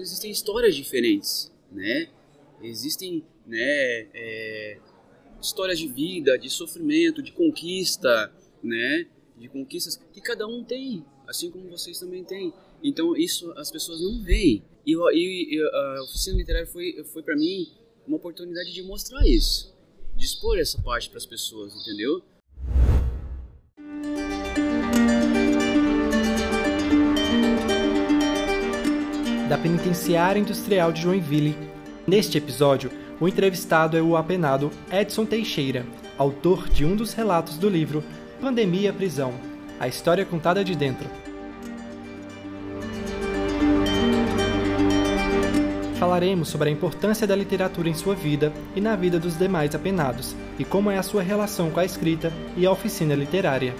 existem histórias diferentes, né? Existem, né, é, histórias de vida, de sofrimento, de conquista, né? De conquistas que cada um tem, assim como vocês também têm. Então isso as pessoas não veem. E, e, e a oficina literária foi, foi para mim uma oportunidade de mostrar isso, de expor essa parte para as pessoas, entendeu? Penitenciária Industrial de Joinville. Neste episódio, o entrevistado é o apenado Edson Teixeira, autor de um dos relatos do livro Pandemia Prisão A História Contada de Dentro. Falaremos sobre a importância da literatura em sua vida e na vida dos demais apenados, e como é a sua relação com a escrita e a oficina literária.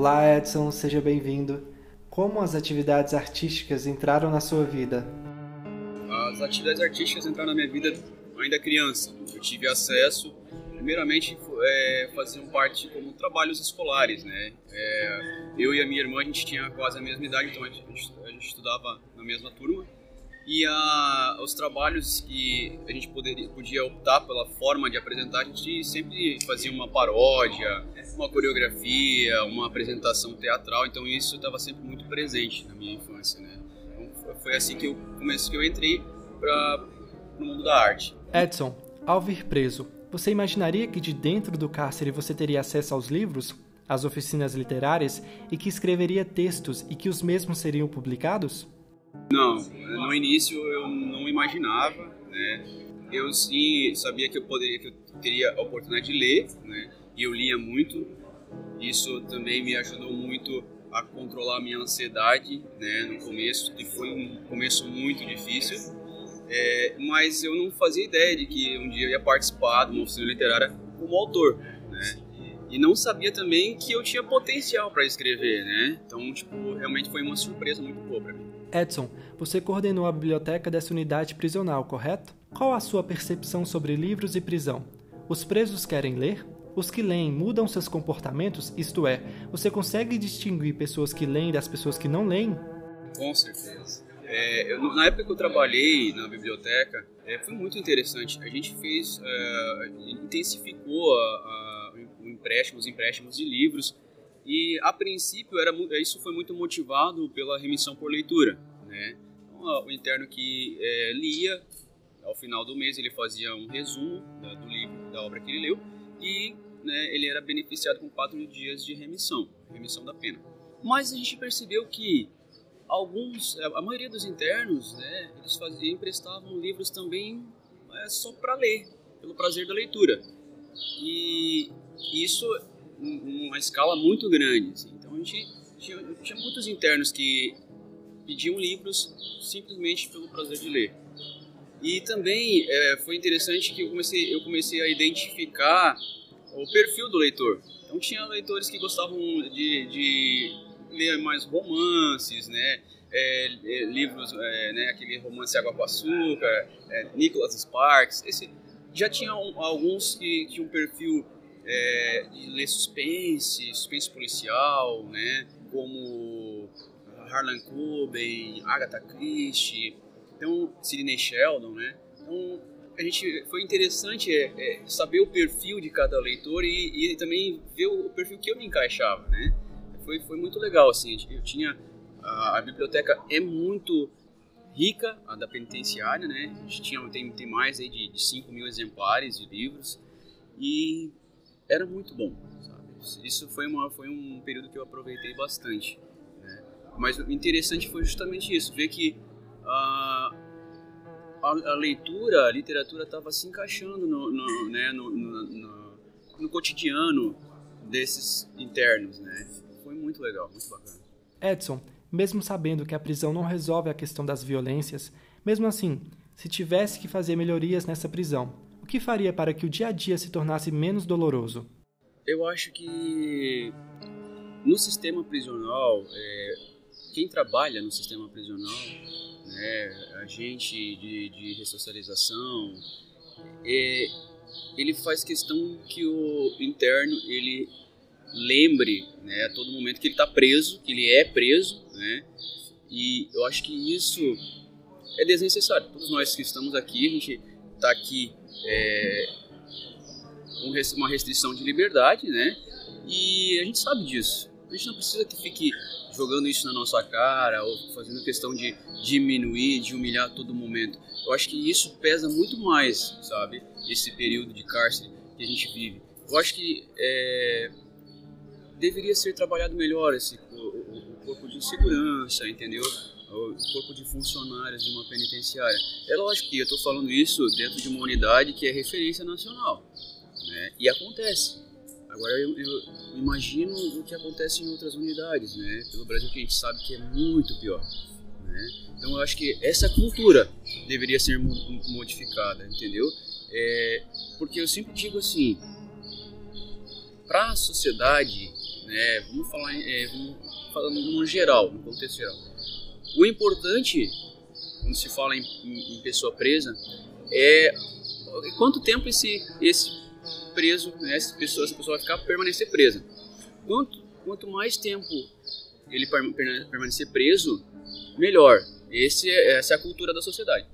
Olá, Edson, seja bem-vindo. Como as atividades artísticas entraram na sua vida? As atividades artísticas entraram na minha vida ainda criança. Eu tive acesso primeiramente é, faziam parte como trabalhos escolares, né? É, eu e a minha irmã a gente tinha quase a mesma idade, então a gente, a gente estudava na mesma turma e a, os trabalhos que a gente poderia, podia optar pela forma de apresentar, a gente sempre fazia uma paródia, uma coreografia, uma apresentação teatral, então isso estava sempre muito presente na minha infância, né? Então foi assim que eu comecei, que eu entrei para o mundo da arte. Edson, ao vir preso, você imaginaria que de dentro do cárcere você teria acesso aos livros, às oficinas literárias e que escreveria textos e que os mesmos seriam publicados? Não, no início eu não imaginava, né? Eu sim sabia que eu poderia, que eu teria a oportunidade de ler, né? E eu lia muito. Isso também me ajudou muito a controlar a minha ansiedade, né? No começo, que foi um começo muito difícil é, mas eu não fazia ideia de que um dia eu ia participar de uma oficina literária como autor? E não sabia também que eu tinha potencial para escrever, né? Então, tipo, realmente foi uma surpresa muito boa para mim. Edson, você coordenou a biblioteca dessa unidade prisional, correto? Qual a sua percepção sobre livros e prisão? Os presos querem ler? Os que leem mudam seus comportamentos? Isto é, você consegue distinguir pessoas que leem das pessoas que não leem? Com certeza. É, eu, na época que eu trabalhei na biblioteca, é, foi muito interessante. A gente fez, é, intensificou a, a, o empréstimo, os empréstimos de livros e a princípio era isso foi muito motivado pela remissão por leitura, né? Então, o interno que é, lia ao final do mês ele fazia um resumo da, do livro, da obra que ele leu e né, ele era beneficiado com quatro dias de remissão, remissão da pena. Mas a gente percebeu que alguns, a maioria dos internos, né, eles faziam, emprestavam livros também é, só para ler, pelo prazer da leitura. E isso uma escala muito grande. Assim. Então a gente tinha, tinha muitos internos que pediam livros simplesmente pelo prazer de ler. E também é, foi interessante que eu comecei, eu comecei a identificar o perfil do leitor. Então tinha leitores que gostavam de, de ler mais romances, né? É, é, livros, é, né? Aquele romance Água com Açúcar, é, Nicholas Sparks. Esse, já tinha alguns que tinham um perfil é, de ler suspense, suspense policial, né? Como Harlan Coben, Agatha Christie, então Sidney Sheldon, né? Então a gente foi interessante é, é, saber o perfil de cada leitor e, e, também ver o perfil que eu me encaixava, né? foi, foi muito legal, assim, eu tinha, a, a biblioteca é muito rica, a da penitenciária, né, a gente tinha, tem, tem mais aí de, de 5 mil exemplares de livros, e era muito bom, sabe? Isso foi, uma, foi um período que eu aproveitei bastante, né? Mas o interessante foi justamente isso, ver que a, a, a leitura, a literatura estava se encaixando no, no, né, no, no, no cotidiano desses internos, né? foi muito legal, muito bacana. Edson, mesmo sabendo que a prisão não resolve a questão das violências, mesmo assim, se tivesse que fazer melhorias nessa prisão, o que faria para que o dia a dia se tornasse menos doloroso? Eu acho que no sistema prisional, é, quem trabalha no sistema prisional, né, agente de, de ressocialização, é, ele faz questão que o interno ele lembre né, a todo momento que ele está preso, que ele é preso, né? E eu acho que isso é desnecessário. Todos nós que estamos aqui, a gente está aqui é, com uma restrição de liberdade, né? E a gente sabe disso. A gente não precisa que fique jogando isso na nossa cara ou fazendo questão de diminuir, de humilhar a todo momento. Eu acho que isso pesa muito mais, sabe? Esse período de cárcere que a gente vive. Eu acho que é, deveria ser trabalhado melhor esse corpo de segurança, entendeu? O corpo de funcionários de uma penitenciária. É lógico que eu estou falando isso dentro de uma unidade que é referência nacional, né? E acontece. Agora eu, eu, imagino o que acontece em outras unidades, né? Pelo Brasil que a gente sabe que é muito pior. Né? Então eu acho que essa cultura deveria ser modificada, entendeu? É, porque eu sempre digo assim, para a sociedade, né? Vamos falar, é, vamos falar no geral, no contexto geral. O importante quando se fala em, em, em pessoa presa é quanto tempo esse esse preso, né, essa, pessoa, essa pessoa vai ficar permanecer presa. Quanto, quanto mais tempo ele permanecer preso, melhor. Esse é, essa é a cultura da sociedade.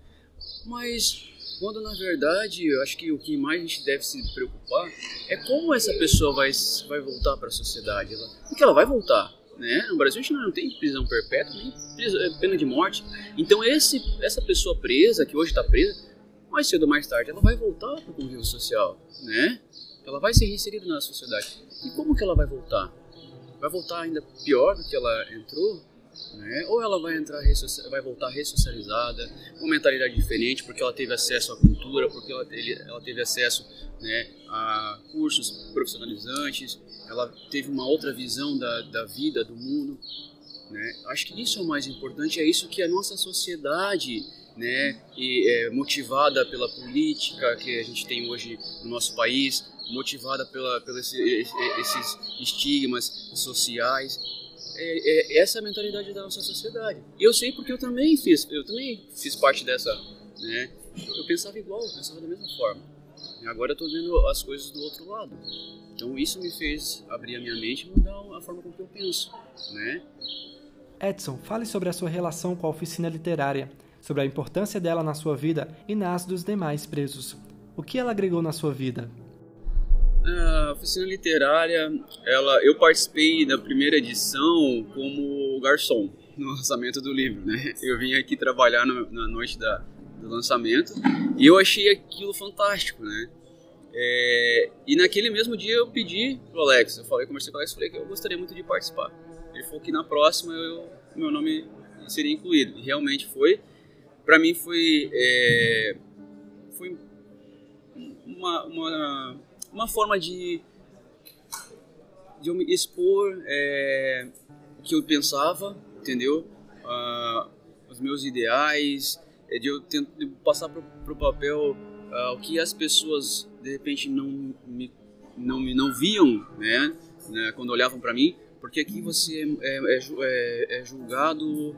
Mas quando na verdade eu acho que o que mais a gente deve se preocupar é como essa pessoa vai, vai voltar para a sociedade. Ela, porque ela vai voltar. Né? No Brasil a gente não tem prisão perpétua, nem é, pena de morte. Então esse, essa pessoa presa, que hoje está presa, mais cedo ou mais tarde ela vai voltar para o convívio social, né? Ela vai ser reinserida na sociedade. E como que ela vai voltar? Vai voltar ainda pior do que ela entrou? Né? Ou ela vai entrar vai voltar ressocializada, com mentalidade diferente, porque ela teve acesso à cultura, porque ela teve, ela teve acesso né, a cursos profissionalizantes, ela teve uma outra visão da, da vida, do mundo. Né? Acho que isso é o mais importante, é isso que a nossa sociedade né, e, é, motivada pela política que a gente tem hoje no nosso país, motivada pelos esses estigmas sociais. É, é, essa é a mentalidade da nossa sociedade. E eu sei porque eu também fiz, eu também fiz parte dessa, né? Eu pensava igual, eu pensava da mesma forma. E agora eu estou vendo as coisas do outro lado. Então isso me fez abrir a minha mente e mudar a forma como eu penso, né? Edson, fale sobre a sua relação com a oficina literária sobre a importância dela na sua vida e nas dos demais presos. O que ela agregou na sua vida? A oficina literária, ela, eu participei da primeira edição como garçom no lançamento do livro, né? Eu vim aqui trabalhar no, na noite da, do lançamento e eu achei aquilo fantástico, né? É, e naquele mesmo dia eu pedi pro Alex, eu falei, conversei com o Alex, falei que eu gostaria muito de participar. Ele falou que na próxima eu, meu nome seria incluído. E realmente foi para mim foi é, foi uma, uma, uma forma de de eu me expor é, o que eu pensava, entendeu? Uh, os meus ideais, é, de eu tentar passar para o papel uh, o que as pessoas de repente não me não me não viam, né? né quando olhavam para mim, porque aqui você é, é, é, é julgado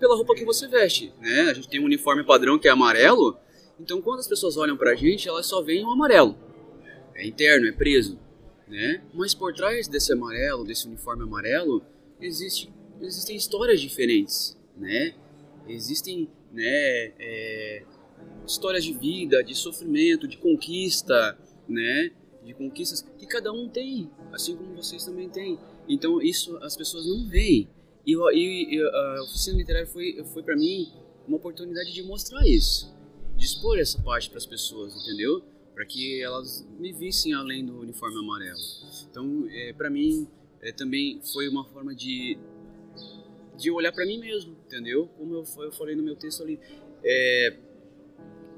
pela roupa que você veste, né? A gente tem um uniforme padrão que é amarelo, então quando as pessoas olham pra gente, elas só veem o amarelo. É interno, é preso, né? Mas por trás desse amarelo, desse uniforme amarelo, existe, existem histórias diferentes, né? Existem, né, é, histórias de vida, de sofrimento, de conquista, né? De conquistas que cada um tem, assim como vocês também têm. Então isso as pessoas não veem. E, e, e a oficina literária foi, foi para mim uma oportunidade de mostrar isso, de expor essa parte para as pessoas, entendeu? Para que elas me vissem além do uniforme amarelo. Então, é, para mim, é, também foi uma forma de, de olhar para mim mesmo, entendeu? Como eu, eu falei no meu texto ali, é,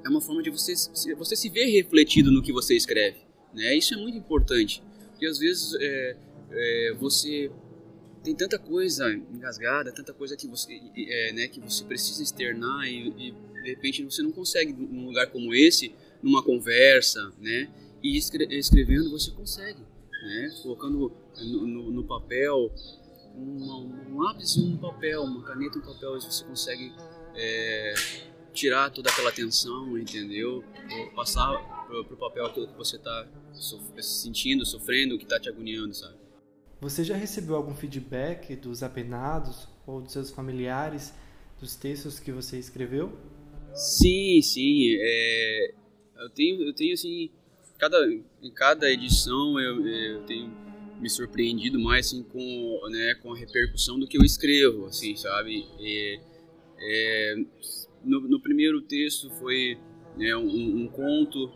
é uma forma de você, você se ver refletido no que você escreve, né? Isso é muito importante, porque às vezes é, é, você tem tanta coisa engasgada, tanta coisa que você, é, né, que você precisa externar e, e, de repente você não consegue num lugar como esse, numa conversa, né? E escrevendo você consegue, né? Colocando no, no, no papel uma, um lápis e um papel, uma caneta e um papel, você consegue é, tirar toda aquela tensão, entendeu? Passar pro, pro papel aquilo que você está sentindo, sofrendo, que está te agoniando, sabe? Você já recebeu algum feedback dos apenados ou dos seus familiares dos textos que você escreveu? Sim, sim. É, eu tenho, eu tenho assim, cada, em cada edição eu, eu tenho me surpreendido mais assim, com, né, com a repercussão do que eu escrevo, assim, sabe? É, no, no, primeiro texto foi né, um, um, conto,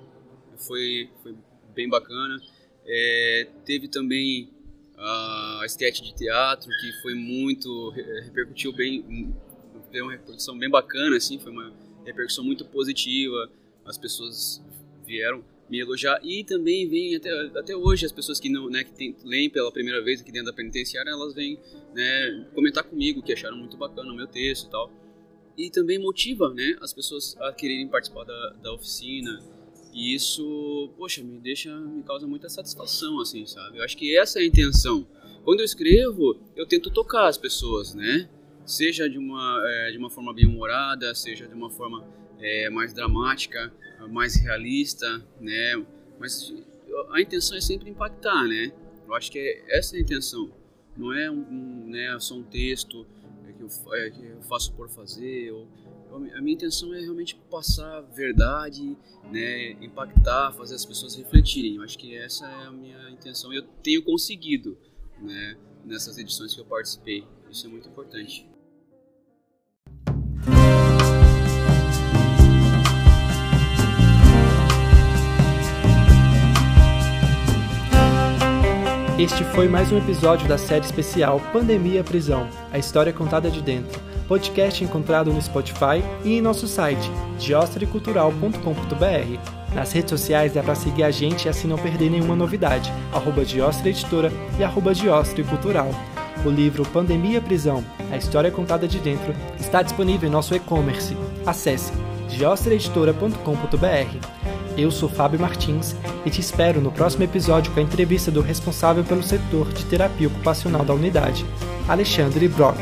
foi, foi bem bacana. É, teve também a estética de teatro, que foi muito, repercutiu bem, deu uma repercussão bem bacana, assim, foi uma repercussão muito positiva, as pessoas vieram me elogiar. E também vem até, até hoje as pessoas que não né, que tem, leem pela primeira vez aqui dentro da penitenciária elas vêm né, comentar comigo que acharam muito bacana o meu texto e tal. E também motiva né as pessoas a quererem participar da, da oficina. E isso poxa me deixa me causa muita satisfação assim sabe? Eu acho que essa é a intenção. Quando eu escrevo eu tento tocar as pessoas né? Seja de uma é, de uma forma bem humorada seja de uma forma é, mais dramática mais realista, né? Mas a intenção é sempre impactar, né? Eu acho que é essa é a intenção. Não é um, um né, só um texto que eu, é, que eu faço por fazer. A minha intenção é realmente passar verdade, né, impactar, fazer as pessoas refletirem. Eu acho que essa é a minha intenção eu tenho conseguido, né, nessas edições que eu participei. Isso é muito importante. Este foi mais um episódio da série especial Pandemia Prisão A História Contada de Dentro, podcast encontrado no Spotify e em nosso site, diostrecultural.com.br. Nas redes sociais dá para seguir a gente e assim não perder nenhuma novidade, arroba Diostre Editora e arroba Cultural. O livro Pandemia Prisão A História Contada de Dentro está disponível em nosso e-commerce. Acesse diostreeditora.com.br. Eu sou Fábio Martins e te espero no próximo episódio com a entrevista do responsável pelo setor de terapia ocupacional da unidade, Alexandre Brock.